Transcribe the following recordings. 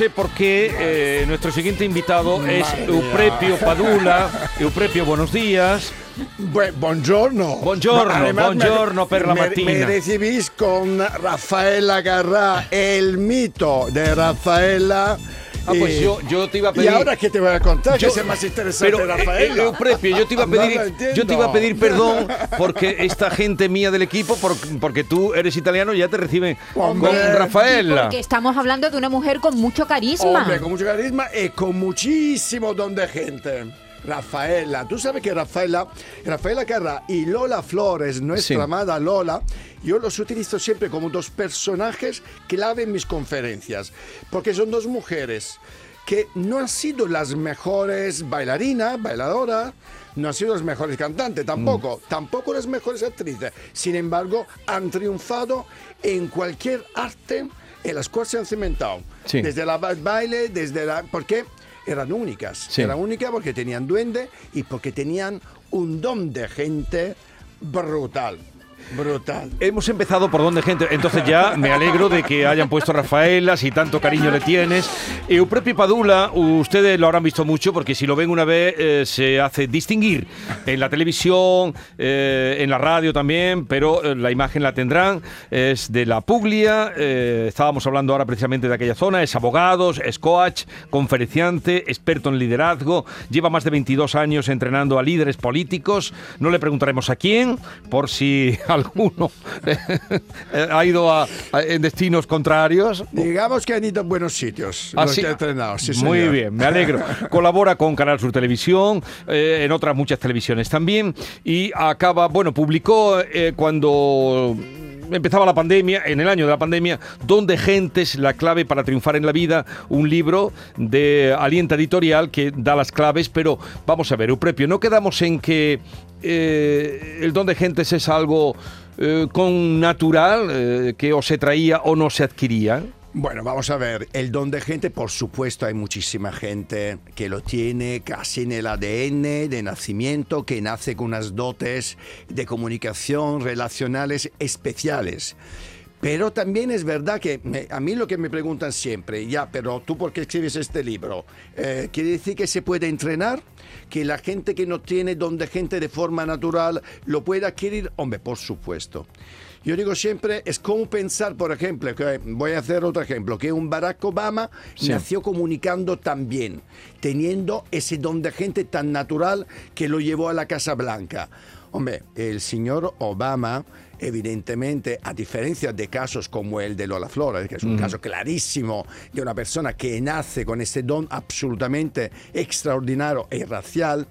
Sé por qué eh, nuestro siguiente invitado es Euprepio Padula. Euprepio, buenos días. Bu- buongiorno. Buongiorno, Además, me- buongiorno per la me- mattina. Me recibís con Rafaela Garrá, el mito de Rafaela. Ah, pues y- yo, yo te iba a ¿Y pedir. ahora qué te voy a contar? Yo- que es más interesante pero, eh, Rafaela. eh, yo te iba a No pedir, entiendo. yo te iba a pedir perdón porque esta gente mía del equipo, por- porque tú eres italiano, ya te reciben Hombre. con Rafaela. Porque estamos hablando de una mujer con mucho carisma. Hombre, con mucho carisma y con muchísimo don de gente. Rafaela, tú sabes que Rafaela, Rafaela Carrá y Lola Flores, nuestra Sí. amada Lola, yo los utilizo siempre como dos personajes clave en mis conferencias, porque son dos mujeres que no han sido las mejores bailarinas, bailadoras, no han sido las mejores cantantes tampoco, tampoco las mejores actrices. Sin embargo, han triunfado en cualquier arte en las cuales se han cimentado. Sí. Desde la ba- baile, desde la... ¿Por qué? Eran únicas. Sí. Eran únicas porque tenían duende y porque tenían un don de gente brutal. Brutal. Hemos empezado por donde gente, entonces ya me alegro de que hayan puesto a Rafaela, si tanto cariño le tienes. Euprepio Padula, ustedes lo habrán visto mucho porque si lo ven una vez eh, se hace distinguir en la televisión, eh, en la radio también, pero eh, la imagen la tendrán. Es de la Puglia, eh, estábamos hablando ahora precisamente de aquella zona, es abogado, es coach, conferenciante, experto en liderazgo, lleva más de 22 años entrenando a líderes políticos. No le preguntaremos a quién, por si alguno ha ido a- a- en destinos contrarios. Digamos que han ido a buenos sitios. Ah, los sí. que he entrenado, sí, Muy señor. bien, me alegro. Colabora con Canal Sur Televisión, eh, en otras muchas televisiones también. Y acaba, bueno, publicó eh, cuando empezaba la pandemia, en el año de la pandemia, Donde Gentes, la clave para triunfar en la vida, un libro de Alienta Editorial que da las claves, pero vamos a ver, Euprepio, no quedamos en que eh, el don de gentes es algo eh, con natural, eh, que o se traía o no se adquiría. Bueno, vamos a ver, el don de gente, por supuesto, hay muchísima gente que lo tiene casi en el ADN de nacimiento, que nace con unas dotes de comunicación relacionales especiales. Pero también es verdad que me- a mí lo que me preguntan siempre, ya, pero tú por qué escribes este libro? Eh, ¿Quiere decir que se puede entrenar? ¿Que la gente que no tiene don de gente de forma natural lo puede adquirir? Hombre, por supuesto. Yo digo siempre, es como pensar, por ejemplo, que voy a hacer otro ejemplo, que un Barack Obama Sí. nació comunicando tan bien, teniendo ese don de gente tan natural que lo llevó a la Casa Blanca. Hombre, el señor Obama, evidentemente, a diferencia de casos como el de Lola Flores, que es un caso clarísimo de una persona que nace con ese don absolutamente extraordinario e racial,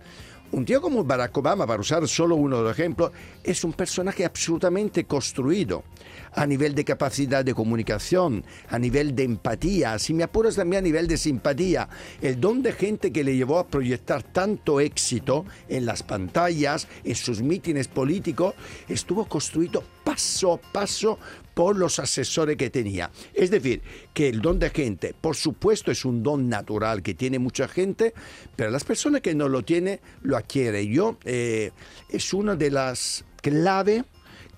un tío como Barack Obama, para usar solo uno de los ejemplos, es un personaje absolutamente construido a nivel de capacidad de comunicación, a nivel de empatía, si me apuras también a nivel de simpatía. El don de gente que le llevó a proyectar tanto éxito en las pantallas, en sus mítines políticos, estuvo construido paso a paso por los asesores que tenía. Es decir, que el don de gente, por supuesto, es un don natural que tiene mucha gente, pero las personas que no lo tienen lo adquieren. Yo eh, es una de las claves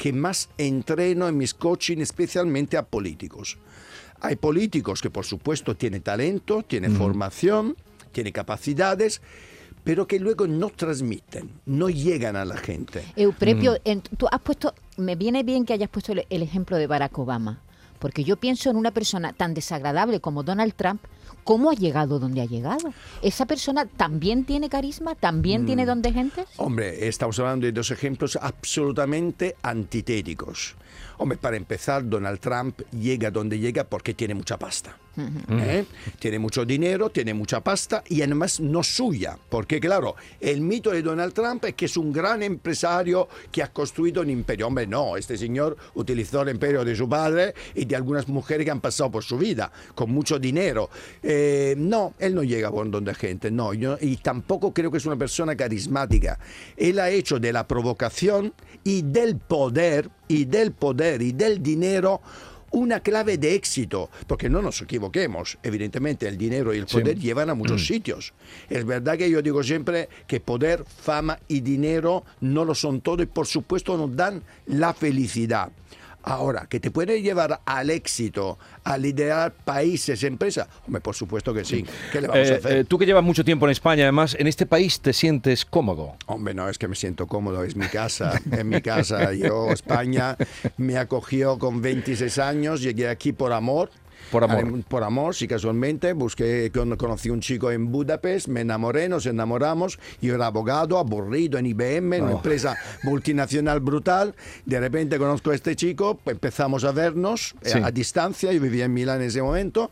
que más entreno en mis coaching, especialmente a políticos. Hay políticos que por supuesto tienen talento, tienen formación, tienen capacidades, pero que luego no transmiten, no llegan a la gente. Euprepio, en- tú has puesto, me viene bien que hayas puesto el, el ejemplo de Barack Obama, porque yo pienso en una persona tan desagradable como Donald Trump, ¿Cómo ha llegado donde ha llegado? ¿Esa persona también tiene carisma? ¿También tiene don de gente? Hombre, estamos hablando de dos ejemplos absolutamente antitéticos. Hombre, para empezar, Donald Trump llega donde llega porque tiene mucha pasta. ¿Eh? Tiene mucho dinero, tiene mucha pasta y además no suya. Porque claro, el mito de Donald Trump es que es un gran empresario que ha construido un imperio. Hombre, no, este señor utilizó el imperio de su padre y de algunas mujeres que han pasado por su vida, con mucho dinero. Eh, no, él no llega por donde gente, no. Yo, y tampoco creo que es una persona carismática. Él ha hecho de la provocación y del poder, y del poder y del dinero una clave de éxito, porque no nos equivoquemos, evidentemente el dinero y el poder llevan a muchos sitios. Es verdad que yo digo siempre que poder, fama y dinero no lo son todo y por supuesto nos dan la felicidad. Ahora, que te puede llevar al éxito, a liderar países, empresas, hombre, por supuesto que sí. ¿Qué le vamos a Eh, hacer? eh, tú que llevas mucho tiempo en España, además, en este país te sientes cómodo. Hombre, no, es que me siento cómodo, es mi casa, es mi casa. Yo, España, me acogió con 26 años, llegué aquí por amor. Por amor. Eh, Por amor, sí, casualmente. Busqué, con- conocí un chico en Budapest, me enamoré, nos enamoramos. Yo era abogado, aburrido en IBM, una empresa multinacional brutal. De repente conozco a este chico, empezamos a vernos eh, Sí. a distancia. Yo vivía en Milán en ese momento.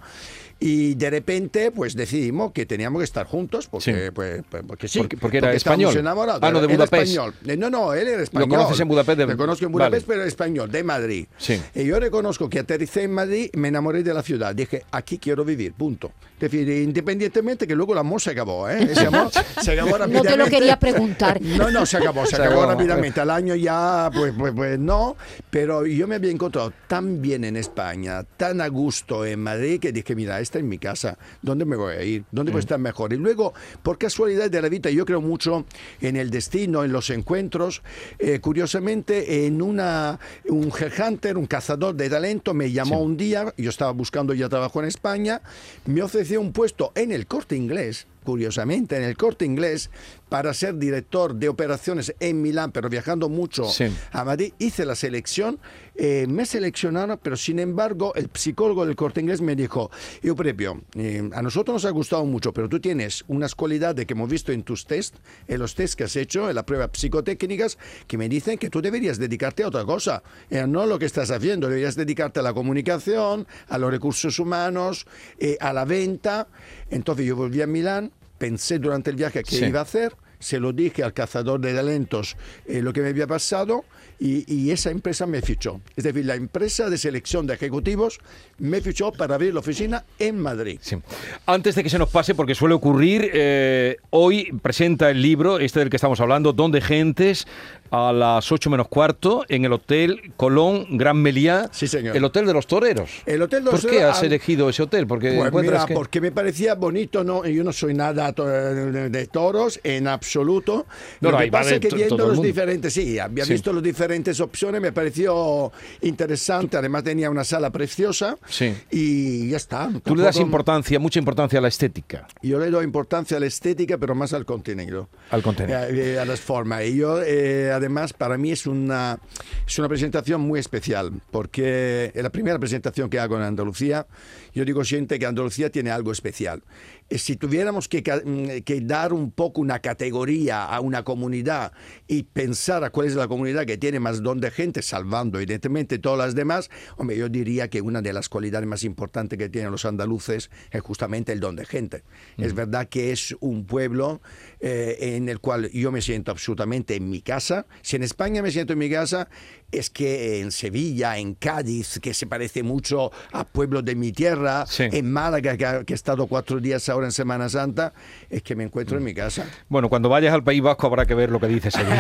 Y de repente, pues decidimos que teníamos que estar juntos, porque, Sí. pues, pues, porque sí. Porque- porque era estábamos español. enamorados. Ah, no, de Budapest. español. Eh, No, no, él era español. conoces en Budapest de- Le conozco en Budapest, Vale. pero español, de Madrid. Sí. Y yo reconozco que aterricé en Madrid, me enamoré de la ciudad. Dije, aquí quiero vivir, punto. Es decir, independientemente que luego el amor se acabó, ¿eh? Ese amor se acabó No rápidamente. te lo quería preguntar. No, no, se acabó, se, Se acabó, acabó. rápidamente. Al año ya, pues, pues, pues no. Pero yo me había encontrado tan bien en España, tan a gusto en Madrid, que dije, mira, esta es mi casa. ¿Dónde me voy a ir? ¿Dónde voy a estar mejor? Y luego, por casualidad de la vida, yo creo mucho en el destino, en los encuentros. Eh, curiosamente, en una, un headhunter, un cazador de talento, me llamó un día, yo estaba buscando ya trabajo en España, me ofreció un puesto en el corte inglés curiosamente, en el corte inglés para ser director de operaciones en Milán, pero viajando mucho Sí. a Madrid. Hice la selección, eh, me seleccionaron, pero sin embargo el psicólogo del corte inglés me dijo, Euprepio, eh, a nosotros nos ha gustado mucho, pero tú tienes unas cualidades que hemos visto en tus test, en los test que has hecho, en las pruebas psicotécnicas, que me dicen que tú deberías dedicarte a otra cosa, eh, no lo que estás haciendo, deberías dedicarte a la comunicación, a los recursos humanos, eh, a la venta. Entonces yo volví a Milán, pensé durante el viaje qué Sí. iba a hacer, se lo dije al cazador de talentos eh, lo que me había pasado y, y esa empresa me fichó. Es decir, la empresa de selección de ejecutivos me fichó para abrir la oficina en Madrid. Sí. Antes de que se nos pase, porque suele ocurrir, eh, hoy presenta el libro, este del que estamos hablando, Donde Gentes, a las 8 menos cuarto, en el Hotel Colón Gran Meliá, Sí, señor. el Hotel de los Toreros. El Hotel de los ¿Por qué has elegido ese hotel? Porque Pues mira, que- porque me parecía bonito, no, yo no soy nada de toros en absoluto. No, Lo no, que pasa es que viendo los diferentes, sí, había Sí. visto las diferentes opciones, me pareció interesante, además tenía una sala preciosa Sí. y ya está. Tú le das Tampoco- importancia, mucha importancia a la estética. Yo le doy importancia a la estética, pero más al contenido. Al contenido. Eh, eh, a las formas. Y yo, eh, además, para mí es una, es una presentación muy especial, porque es la primera presentación que hago en Andalucía. Yo digo siempre que Andalucía tiene algo especial. Eh, Si tuviéramos que, mm, que dar un poco una categoría a una comunidad y pensar a cuál es la comunidad que tiene más don de gente, salvando evidentemente todas las demás, hombre, yo diría que una de las cualidades más importantes que tienen los andaluces es justamente el don de gente. Es verdad que es un pueblo eh, en el cual yo me siento absolutamente en mi casa. Si en España me siento en mi casa, es que en Sevilla, en Cádiz, que se parece mucho a pueblos de mi tierra, Sí. en Málaga, que, que he estado cuatro días ahora en Semana Santa, es que me encuentro en mi casa. Bueno, cuando vayas al País Vasco habrá que ver lo que dices allí.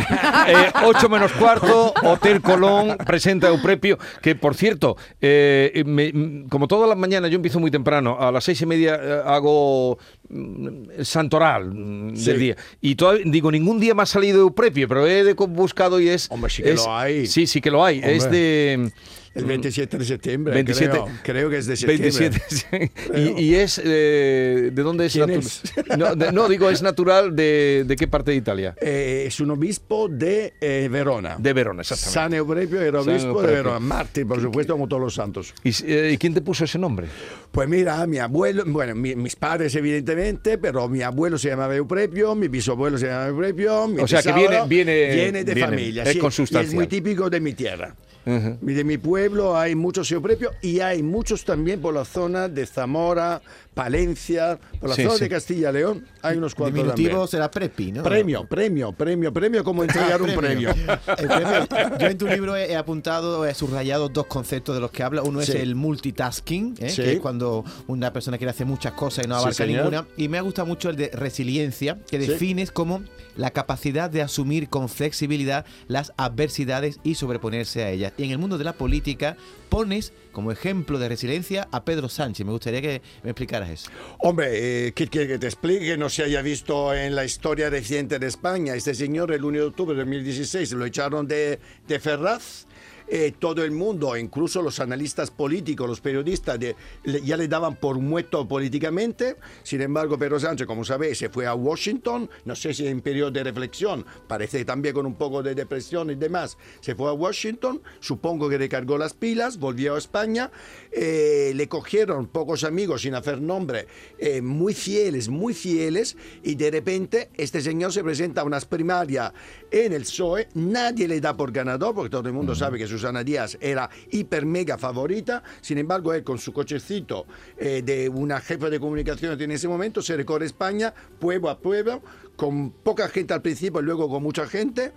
Eh, 8 menos cuarto, Hotel Colón presenta Euprepio, que por cierto, eh, me- mm, como todas las mañanas yo empiezo muy temprano, a las seis y media eh, hago mm, el santoral mm, Sí. del día. Y todavía, digo, ningún día me ha salido Euprepio, pero he buscado y es... Hombre, sí que es- lo hay. Sí, sí que lo hay. Es de... El 27 de septiembre. 27. Creo, creo que es de septiembre. 27. sí. y, y es. eh, ¿De dónde es es? No, de- no, digo, es natural de, de qué parte de Italia. Eh, es un obispo de eh, Verona. De Verona, exactamente. San Eusebio era San obispo de. Verona. Mártir, por supuesto, como todos los santos. ¿Y, ¿y quién te puso ese nombre? Pues mira, mi abuelo, bueno, mi- mis padres evidentemente, pero mi abuelo se llamaba Euprepio, mi bisabuelo se llamaba Euprepio, mi O sea, que viene- viene- viene de viene, familia, es sí, y es muy típico de mi tierra. De mi pueblo hay muchos Euprepios y hay muchos también por la zona de Zamora, Palencia, por la Sí, zona sí. de Castilla y León, hay unos cuantos Diminutivo también. será Prepi, ¿no? Premio, premio, premio, premio, como entregar un premio. El premio. Yo en tu libro he, he apuntado, he subrayado dos conceptos de los que habla. Uno Sí. es el multitasking, ¿eh? Sí. que es cuando una persona quiere hacer muchas cosas y no abarca ninguna. Y me ha gustado mucho el de resiliencia, que Sí. defines como la capacidad de asumir con flexibilidad las adversidades y sobreponerse a ellas. Y en el mundo de la política pones como ejemplo de resiliencia a Pedro Sánchez. Me gustaría que me explicaras eso. Hombre, eh, ¿qué quiere que te explique? Que se haya visto en la historia reciente de España. Este señor, el 1 de octubre de 2016, lo echaron de, de Ferraz. Eh, todo el mundo, incluso los analistas políticos, los periodistas, de- le- ya le daban por muerto políticamente. Sin embargo, Pedro Sánchez, como sabéis, se fue a Washington, no sé si en periodo de reflexión, parece también con un poco de depresión y demás, se fue a Washington, supongo que recargó las pilas, volvió a España, eh, le cogieron pocos amigos, sin hacer nombre, eh, muy fieles, muy fieles, y de repente este señor se presenta a unas primarias en el PSOE, nadie le da por ganador, porque todo el mundo sabe que Susana Díaz era hiper mega favorita, sin embargo él con su cochecito eh, de una jefa de comunicación en ese momento se recorre España, pueblo a pueblo, con poca gente al principio y luego con mucha gente,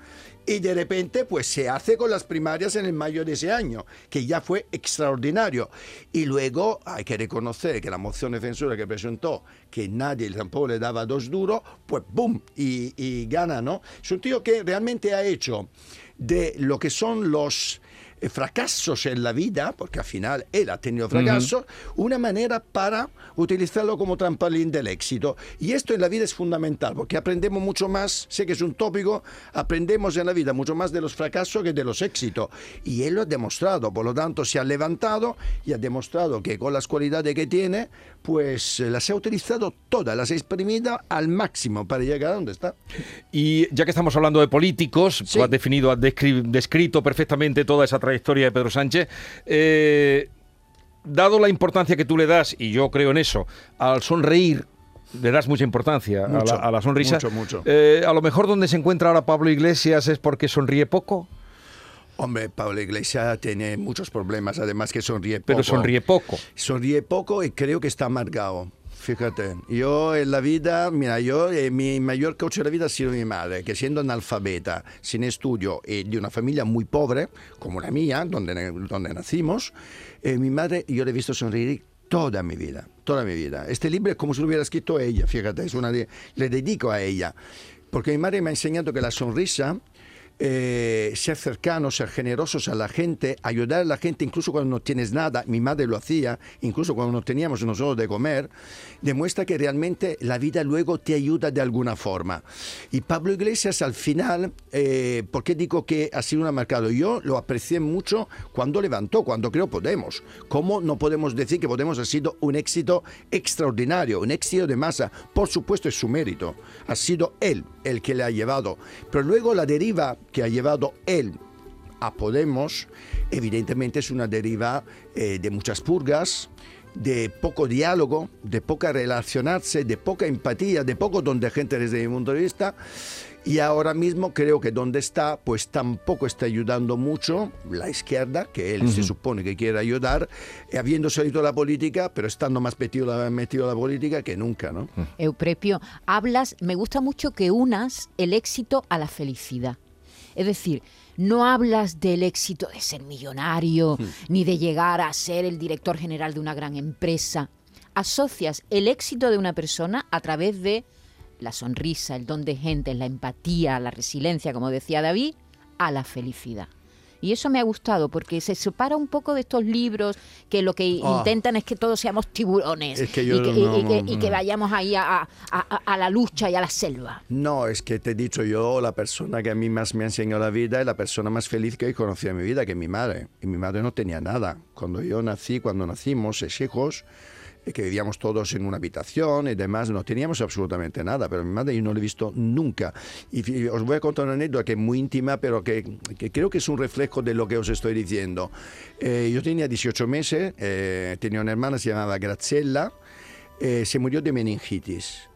y de repente pues se hace con las primarias en el mayo de ese año, que ya fue extraordinario. Y luego hay que reconocer que la moción de censura que presentó, que nadie tampoco le daba dos duros, pues ¡boom! Y, y gana, ¿no? Es un tío que realmente ha hecho de lo que son los fracasos en la vida, porque al final él ha tenido fracasos, una manera para utilizarlo como trampolín del éxito. Y esto en la vida es fundamental, porque aprendemos mucho más, sé que es un tópico, aprendemos en la vida mucho más de los fracasos que de los éxitos. Y él lo ha demostrado, por lo tanto se ha levantado y ha demostrado que con las cualidades que tiene, pues eh, las ha utilizado todas, las ha exprimido al máximo para llegar a donde está. Y ya que estamos hablando de políticos, Sí. tú has definido, has descri- descrito perfectamente toda esa trayectoria de Pedro Sánchez. eh, dado la importancia que tú le das, y yo creo en eso, al sonreír, le das mucha importancia a la- Mucho, a, la, sonrisa. mucho, mucho. Eh, a lo mejor donde se encuentra ahora Pablo Iglesias es porque sonríe poco, Hombre, Pablo Iglesias tiene muchos problemas, además que sonríe poco. pero sonríe poco. Sonríe poco y creo que está amargado. Fíjate, yo en la vida, mira, yo, eh, mi mayor coach de la vida ha sido mi madre, que siendo analfabeta, sin estudio y de una familia muy pobre, como la mía, donde, donde nacimos, eh, mi madre, yo le he visto sonreír toda mi vida, toda mi vida. Este libro es como si lo hubiera escrito ella, fíjate, es una le dedico a ella, porque mi madre me ha enseñado que la sonrisa eh, ser cercanos, ser generosos a la gente, ayudar a la gente incluso cuando no tienes nada, mi madre lo hacía, incluso cuando no teníamos nosotros de comer, demuestra que realmente la vida luego te ayuda de alguna forma. Y Pablo Iglesias al final, eh, ¿por qué digo que ha sido un marcado? Yo lo aprecié mucho cuando levantó, cuando creó Podemos. ¿Cómo no podemos decir que Podemos ha sido un éxito extraordinario, un éxito de masa? Por supuesto es su mérito, ha sido él el que le ha llevado. Pero luego la deriva que ha llevado él a Podemos, evidentemente es una deriva eh, de muchas purgas, de poco diálogo, de poca relacionarse, de poca empatía, de poco don de gente desde mi punto de vista. Y ahora mismo creo que donde está, pues tampoco está ayudando mucho la izquierda, que él se supone que quiere ayudar, eh, habiendo salido de la política, pero estando más metido, metido en la política que nunca, ¿no? Euprepio, hablas, me gusta mucho que unas el éxito a la felicidad. Es decir, no hablas del éxito de ser millonario, ni de llegar a ser el director general de una gran empresa. Asocias el éxito de una persona a través de la sonrisa, el don de gente, la empatía, la resiliencia, como decía David, a la felicidad. Y eso me ha gustado porque se separa un poco de estos libros que lo que Ah. intentan es que todos seamos tiburones Es que y, que, no- y- y que- no- y que vayamos ahí a, a- a- a la lucha y a la selva. No, es que te he dicho yo, la persona que a mí más me ha enseñado la vida es la persona más feliz que he conocido en mi vida, que es mi madre. Y mi madre no tenía nada. Cuando yo nací, cuando nacimos, seis hijos, que vivíamos todos en una habitación y demás, no teníamos absolutamente nada, pero mi madre yo no la he visto nunca. Y os voy a contar una anécdota que es muy íntima, pero que, que creo que es un reflejo de lo que os estoy diciendo. Eh, yo tenía 18 meses, eh, tenía una hermana, se llamaba Graziella, eh, se murió de meningitis.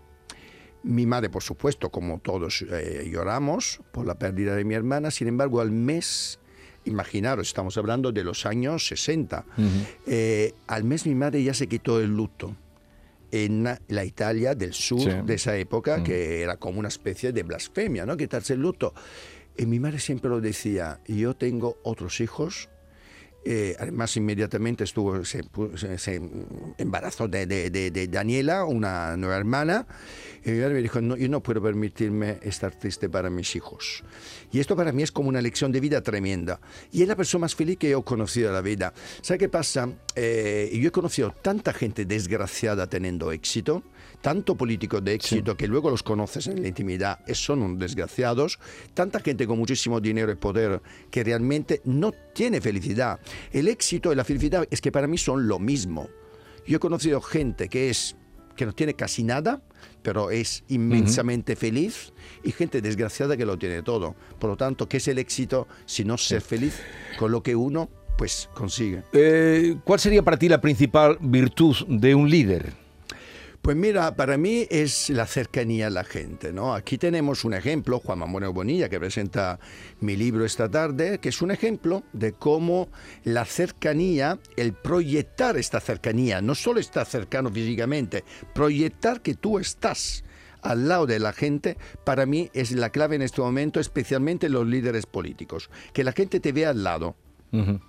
Mi madre, por supuesto, como todos eh, lloramos por la pérdida de mi hermana, sin embargo, al mes, imaginaros, estamos hablando de los años 60, eh, al mes mi madre ya se quitó el luto en la- Italia del sur Sí. de esa época, que era como una especie de blasfemia, ¿no? Quitarse el luto. Y mi madre siempre lo decía, yo tengo otros hijos, eh, además, inmediatamente estuvo, se, se embarazó de, de- de- de Daniela, una nueva hermana, y mi madre me dijo, no, yo no puedo permitirme estar triste para mis hijos. Y esto para mí es como una lección de vida tremenda. Y es la persona más feliz que yo he conocido en la vida. ¿Sabe qué pasa? Eh, yo he conocido tanta gente desgraciada teniendo éxito, tanto políticos de éxito que luego los conoces en la intimidad son unos desgraciados, tanta gente con muchísimo dinero y poder que realmente no tiene felicidad. El éxito y la felicidad es que para mí son lo mismo. Yo he conocido gente que es que no tiene casi nada, pero es inmensamente feliz, y gente desgraciada que lo tiene todo. Por lo tanto, ¿qué es el éxito si no ser feliz con lo que uno pues consigue? Eh, ¿Cuál sería para ti la principal virtud de un líder? Pues mira, para mí es la cercanía a la gente, ¿no? Aquí tenemos un ejemplo, Juan Mamón Bonilla, que presenta mi libro esta tarde, que es un ejemplo de cómo la cercanía, el proyectar esta cercanía, no solo estar cercano físicamente, proyectar que tú estás al lado de la gente, para mí es la clave en este momento, especialmente los líderes políticos, que la gente te vea al lado. Ujú.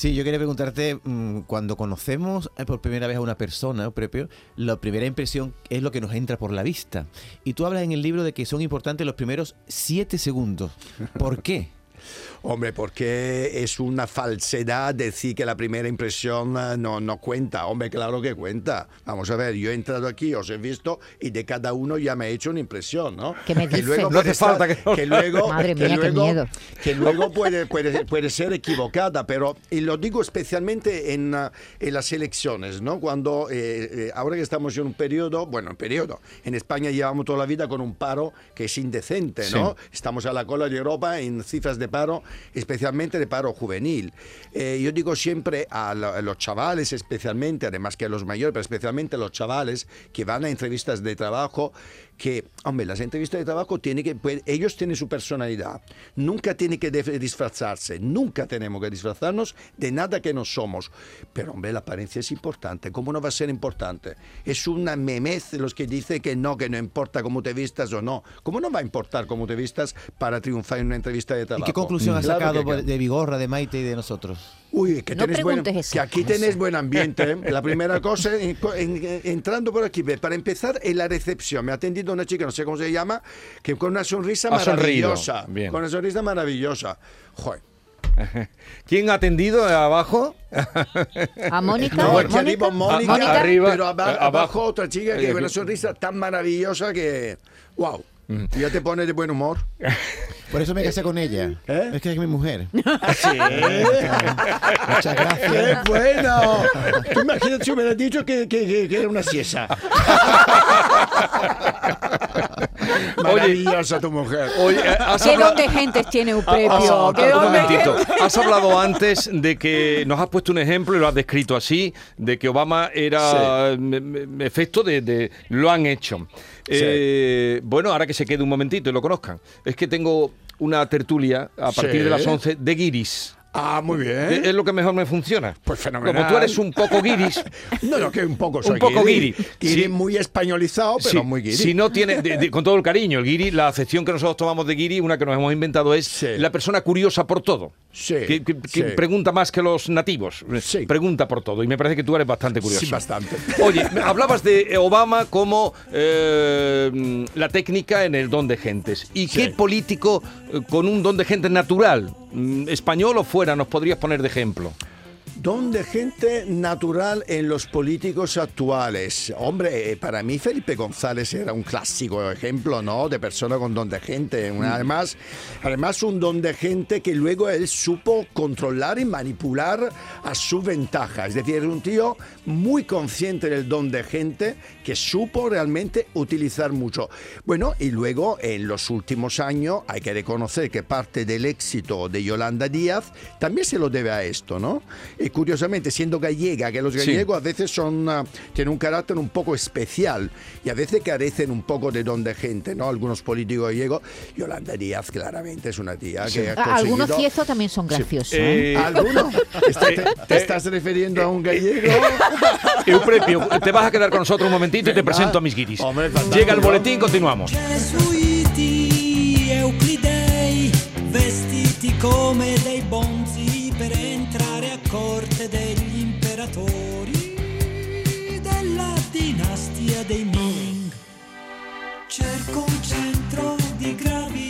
Sí, yo quería preguntarte, mm, cuando conocemos eh, por primera vez a una persona, propio, la primera impresión es lo que nos entra por la vista. Y tú hablas en el libro de que son importantes los primeros siete segundos. ¿Por qué? Hombre, porque es una falsedad decir que la primera impresión eh, no, no cuenta. Hombre, claro que cuenta. Vamos a ver, yo he entrado aquí, os he visto y de cada uno ya me he hecho una impresión, ¿no? ¿Qué me dice? luego No hace falta estar- que- luego, Madre que mía, qué luego- miedo. que luego puede, puede, puede ser equivocada, pero y lo digo especialmente en, ah, en las elecciones, ¿no? Cuando eh, eh, ahora que estamos en un periodo, bueno, un periodo, en España llevamos toda la vida con un paro que es indecente, ¿no? Estamos a la cola de Europa en cifras de paro, especialmente de paro juvenil. Eh, yo digo siempre a, a los chavales, especialmente, además que a los mayores, pero especialmente a los chavales que van a entrevistas de trabajo, que, hombre, las entrevistas de trabajo tienen que, pues, ellos tienen su personalidad, nunca tienen que disfrazarse, nunca tenemos que disfrazarnos de nada que no somos. Pero, hombre, la apariencia es importante, ¿cómo no va a ser importante? Es una memez los que dice que no, que no importa cómo te vistas o no. ¿Cómo no va a importar cómo te vistas para triunfar en una entrevista de ¿Y trabajo? qué conclusión has Claro que sacado cambia. de Vigorra, de Maite y de nosotros? Uy, que, No tenés buen- esas que aquí tenés buen ambiente. ¿eh? La primera cosa, en- en- entrando por aquí, para empezar, en la recepción. Me ha atendido una chica, no sé cómo se llama, que con una sonrisa Ha maravillosa. Bien. Con una sonrisa maravillosa. Joder. ¿Quién ha atendido abajo? A Mónica. No, Mónica, aquí arriba Mónica, Mónica. Arriba, pero aba- eh, abajo, abajo. otra chica que Eh, con una aquí. sonrisa tan maravillosa que... ¡Wow! Ya te pone de buen humor. Por eso me casé con ella. ¿Eh? Es que es mi mujer. Sí. Muchas gracias. ¡Qué bueno! Tú imagínate si hubieras dicho que, que- que- que era una siesa. Maravillosa tu mujer. Oye, eh, has ¿Qué hablado- don de gentes tiene un Ah, ah, ¿Qué un don de momentito. gente- Has hablado antes de que nos has puesto un ejemplo y lo has descrito así, de que Obama era efecto de, de- lo han hecho. Eh, bueno, ahora que se quede un momentito y lo conozcan. Es que tengo una tertulia a partir Sí. de las 11 de Guiris. Ah, muy Es bien. es lo que mejor me funciona. Pues fenomenal. Como tú eres un poco guiris, No, no, que un poco soy Un poco guiri. Guiri Sí. muy españolizado, pero muy guiri. si no tiene, de- de- con todo el cariño, el guiri, la acepción que nosotros tomamos de guiri, una que nos hemos inventado es Sí. la persona curiosa por todo. Sí, Que, que- pregunta más que los nativos. Sí. Pregunta por todo. Y me parece que tú eres bastante curioso. Sí, bastante. Oye, hablabas de Obama como eh, la técnica en el don de gentes. ¿Y qué político eh, con un don de gentes natural, español o fuera, nos podrías poner de ejemplo? Don de gente natural en los políticos actuales. Hombre, eh, para mí Felipe González era un clásico ejemplo, ¿no? De persona con don de gente. Una- Además, además un don de gente que luego él supo controlar y manipular a su ventaja. Es decir, era un tío muy consciente del don de gente que supo realmente utilizar mucho. Bueno, y luego en los últimos años hay que reconocer que parte del éxito de Yolanda Díaz también se lo debe a esto, ¿no? Y curiosamente, siendo gallega, que los Sí. gallegos a veces son, ah, tienen un carácter un poco especial y a veces carecen un poco de don de gente, ¿no? Algunos políticos gallegos, Yolanda Díaz claramente es una tía que ha Ah, Algunos conseguido- ciezos también son graciosos. ¿eh? Eh, ¿Alguno? ¿Está- te, te estás refiriendo a un gallego? Euprepio, te vas a quedar con nosotros un momentito y te presento a mis guiris. Hombre. Llega el boletín, continuamos. Gesuiti, Euclidei, vestiti come dei bonzi imperatori della dinastia dei Ming. Cerco un centro di gravità.